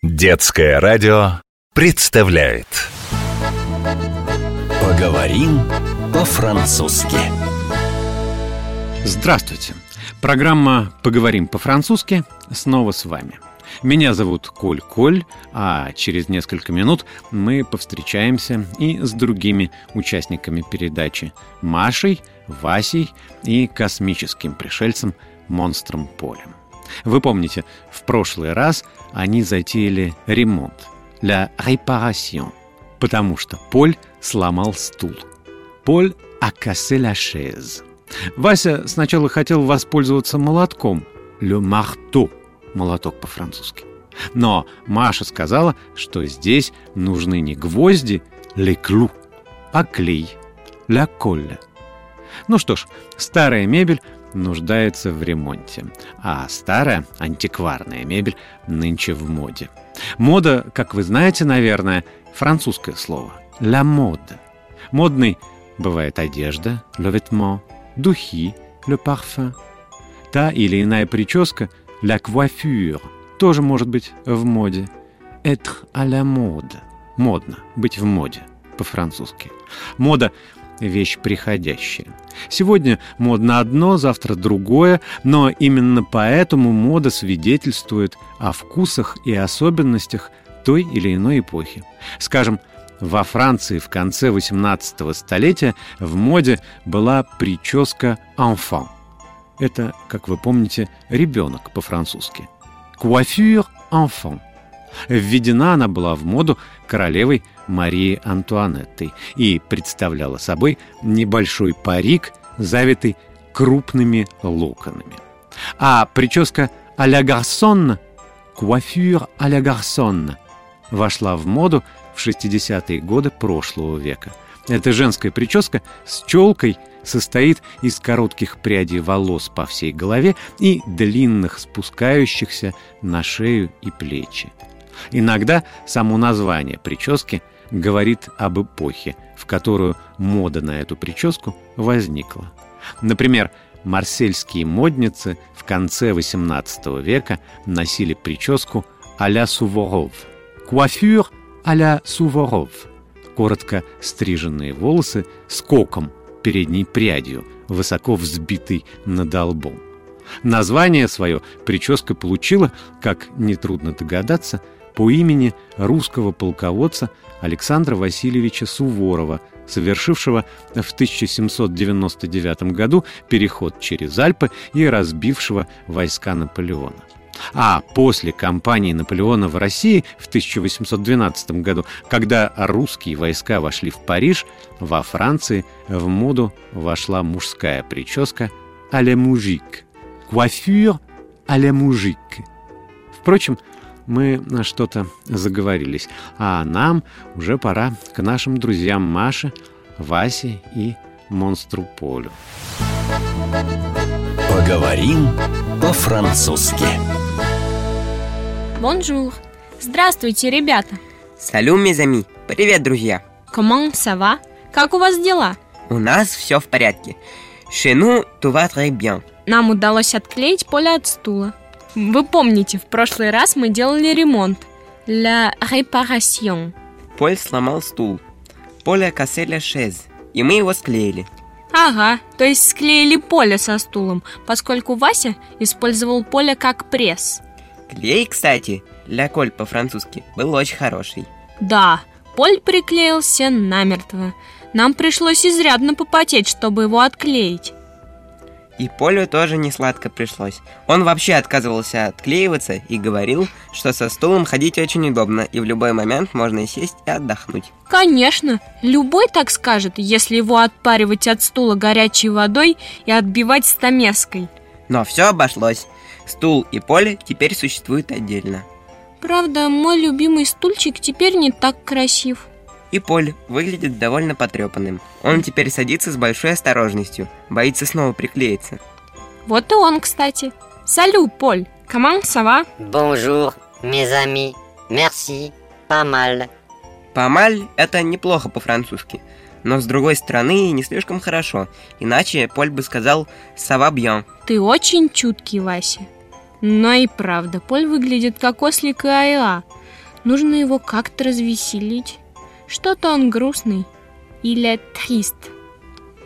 Детское радио представляет Поговорим по-французски Здравствуйте! Программа «Поговорим по-французски» снова с вами. Меня зовут Коль Коль, а через несколько минут мы повстречаемся и с другими участниками передачи Машей, Васей и космическим пришельцем Монстром Полем. Вы помните, в прошлый раз они затеяли ремонт «La réparation», потому что Поль сломал стул. Поль a cassé la chaise. Вася сначала хотел воспользоваться молотком «le marteau» – молоток по-французски. Но Маша сказала, что здесь нужны не гвозди «le clou», а клей «la colle». Ну что ж, старая мебель нуждается в ремонте, а старая антикварная мебель нынче в моде. Мода, как вы знаете, наверное, французское слово «la mode». Модный бывает одежда «le vêtement», духи «le parfum». Та или иная прическа «la coiffure» тоже может быть в моде. «Être à la mode» – модно, быть в моде по-французски. Мода вещь приходящая. Сегодня модно одно, завтра другое, но именно поэтому мода свидетельствует о вкусах и особенностях той или иной эпохи. Скажем, во Франции в конце 18 столетия в моде была прическа «enfant». Это, как вы помните, ребенок по-французски. «Coiffure enfant». Введена она была в моду королевой Марии Антуанеттой и представляла собой небольшой парик, завитый крупными локонами. А прическа а-ля гарсон, куафюр а-ля гарсон, вошла в моду в 60-е годы прошлого века. Эта женская прическа с челкой состоит из коротких прядей волос по всей голове и длинных, спускающихся на шею и плечи. Иногда само название прически говорит об эпохе, в которую мода на эту прическу возникла. Например, марсельские модницы в конце XVIII века носили прическу а-ля Суворов. Куафюр а-ля Суворов. Коротко стриженные волосы с коком, передней прядью, высоко взбитой над лбом. Название свое прическа получила, как нетрудно догадаться, по имени русского полководца Александра Васильевича Суворова, совершившего в 1799 году переход через Альпы и разбившего войска Наполеона. А после кампании Наполеона в России в 1812 году, когда русские войска вошли в Париж, во Франции в моду вошла мужская прическа «à la moujik», «coiffure à la moujik». Впрочем, мы на что-то заговорились, а нам уже пора к нашим друзьям Маше, Васе и Монстру Полю. Поговорим по-французски Bonjour! Здравствуйте, ребята! Salut, mes amis! Привет, друзья! Comment ça va? Как у вас дела? У нас все в порядке. Chez nous, tout va très bien. Нам удалось отклеить поле от стула. Вы помните, в прошлый раз мы делали ремонт. La réparation. Поль сломал стул. Поля la chaise. И мы его склеили. Ага, то есть склеили поле со стулом, поскольку Вася использовал поле как пресс. Клей, кстати, ля коль по-французски, был очень хороший. Да, Поль приклеился намертво. Нам пришлось изрядно попотеть, чтобы его отклеить. И Полю тоже не сладко пришлось. Он вообще отказывался отклеиваться и говорил, что со стулом ходить очень удобно, и в любой момент можно сесть и отдохнуть. Конечно, любой так скажет, если его отпаривать от стула горячей водой и отбивать стамеской. Но все обошлось. Стул и поле теперь существуют отдельно. Правда, мой любимый стульчик теперь не так красив. И Поль выглядит довольно потрепанным. Он теперь садится с большой осторожностью, боится снова приклеиться. Вот и он, кстати. Салю, Поль. Comment ça va? Bonjour, mes amis. Merci. Pas mal. Памаль – это неплохо по-французски, но с другой стороны не слишком хорошо, иначе Поль бы сказал «ça va bien». Ты очень чуткий, Вася. Но и правда, Поль выглядит как ослик и айла. Нужно его как-то развеселить. Что-то он грустный. Или трист.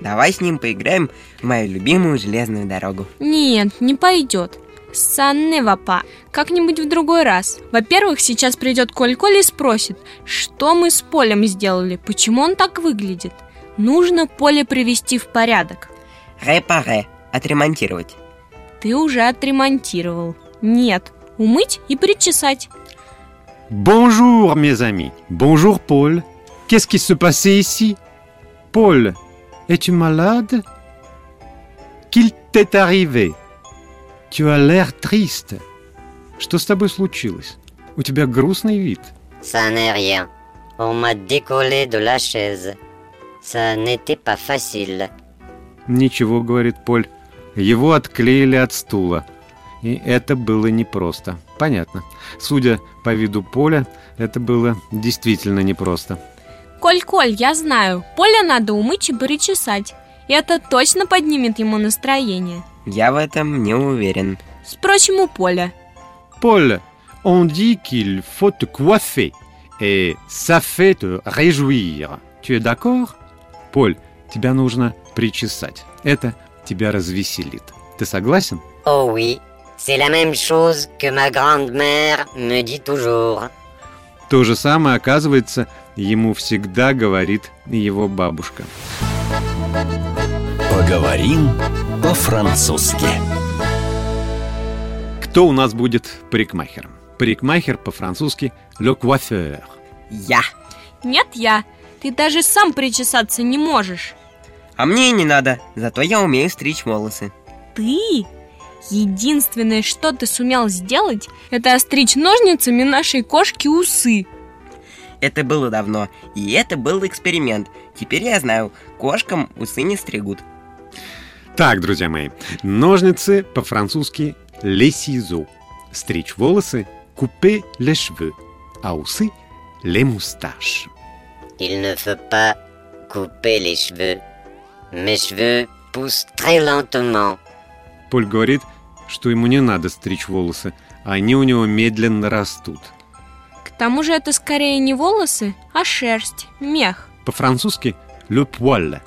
Давай с ним поиграем в мою любимую железную дорогу. Нет, не пойдет. Санневапа. Как-нибудь в другой раз. Во-первых, сейчас придет Коль-Коль и спросит, что мы с Полем сделали, почему он так выглядит. Нужно Поле привести в порядок. Репаре. Отремонтировать. Ты уже отремонтировал. Нет, умыть и причесать. Bonjour, mes amis. Bonjour, Paul. Qu'est-ce qui se passait ici Paul, es-tu malade Qu'il t'est arrivé Tu as l'air triste. Что с тобой случилось? У тебя грустный вид. Ça n'est rien. On m'a décollé de la chaise. Ça n'était pas facile. Ничего, говорит Поль. Его отклеили от стула. И это было непросто. Понятно. Судя по виду Поля, это было действительно непросто. Коль-Коль, я знаю, Поля надо умыть и причесать. И это точно поднимет ему настроение. Я в этом не уверен. Спросим у Поля. Paul, on dit qu'il faut te coiffer. Et ça fait te réjouir. Tu es d'accord Поль, тебя нужно причесать. Это тебя развеселит. Ты согласен? Oh oui, c'est la même chose que ma grande-mère me dit toujours. То же самое, оказывается, ему всегда говорит его бабушка. Поговорим по-французски. Кто у нас будет парикмахером? Парикмахер по-французски «le coiffeur». Я. Нет, я. Ты даже сам причесаться не можешь. А мне и не надо, зато я умею стричь волосы. Ты? Единственное, что ты сумел сделать, это остричь ножницами нашей кошки усы. Это было давно, и это был эксперимент. Теперь я знаю, кошкам усы не стригут. Так, друзья мои, ножницы по-французски «les ciseaux». Стричь волосы «couper les cheveux», а усы «les moustaches». Il ne faut pas couper les cheveux. Mes cheveux poussent très lentement. Поль говорит, что ему не надо стричь волосы, а они у него медленно растут. К тому же это скорее не волосы, а шерсть, мех. По-французски «le poil».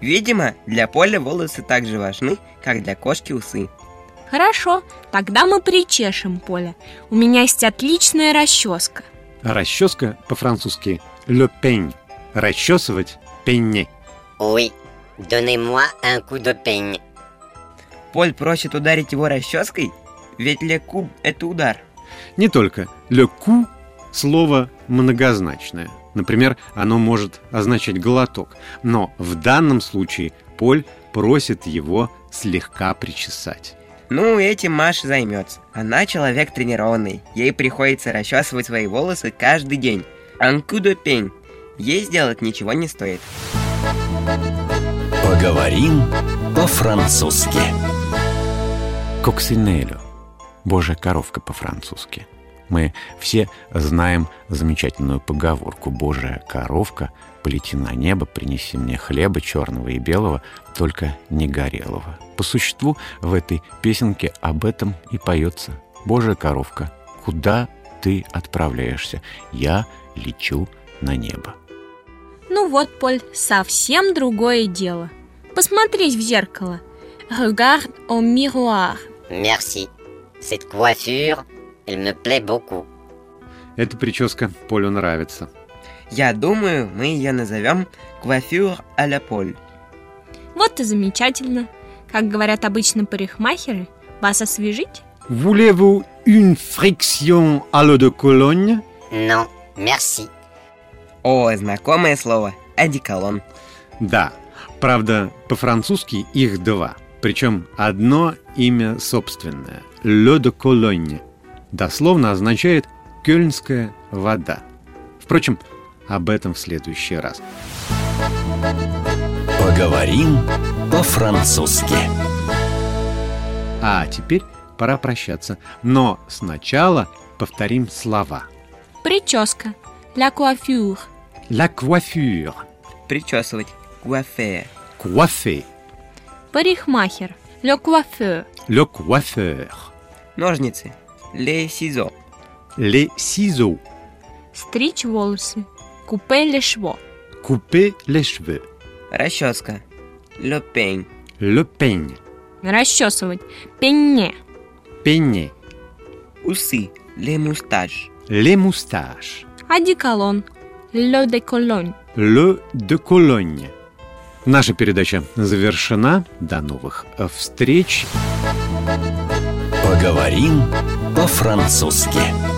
Видимо, для Поля волосы так же важны, как для кошки усы. Хорошо, тогда мы причешем Поля. У меня есть отличная расческа. Расческа по-французски «le peigne». Расчесывать «пенне». Oui, donnez-moi un coup de peigne. Поль просит ударить его расческой, ведь лекуб – это удар. Не только «le coup» – слово многозначное. Например, оно может означать глоток. Но в данном случае Поль просит его слегка причесать. Ну, этим Маша займется. Она человек тренированный. Ей приходится расчесывать свои волосы каждый день. Анкудо пень. Ей сделать ничего не стоит. Поговорим по-французски. Коксинелю. Божья коровка по-французски. Мы все знаем замечательную поговорку «Божья коровка, полети на небо, принеси мне хлеба черного и белого, только не горелого». По существу в этой песенке об этом и поется. «Божья коровка, куда ты отправляешься? Я лечу на небо». Ну вот, Поль, совсем другое дело. Посмотрись в зеркало. Regarde au miroir. Merci. Cette coiffure, elle me plaît beaucoup. Эта прическа Полю нравится. Я думаю, мы ее назовем «Квафюр а ля Поль». Вот и замечательно. Как говорят обычно парикмахеры, вас освежить? Voulez-vous une friction à l'eau de Cologne? Non, merci. О, знакомое слово – одеколон. Да, правда, по-французски их два. Причем одно имя собственное – «Le de Cologne». Дословно означает «кёльнская вода». Впрочем, об этом в следующий раз. Поговорим по-французски. А теперь пора прощаться. Но сначала повторим слова. Прическа. La coiffure. La coiffure. Причесывать – куафе. Coiffer. Парикмахер. Le coiffeur. Le coiffeur. Ножницы – ле сизо. les ciseaux. Стричь волосы. Купе лешво. Couper les cheveux. Расческа. Le peigne. Le peigne. Расчесывать. Пенне. Peigner. Усы. Les moustaches. Les moustaches. Одеколон. Ле де колонь. Le de Cologne. Наша передача завершена. До новых встреч. Поговорим по-французски.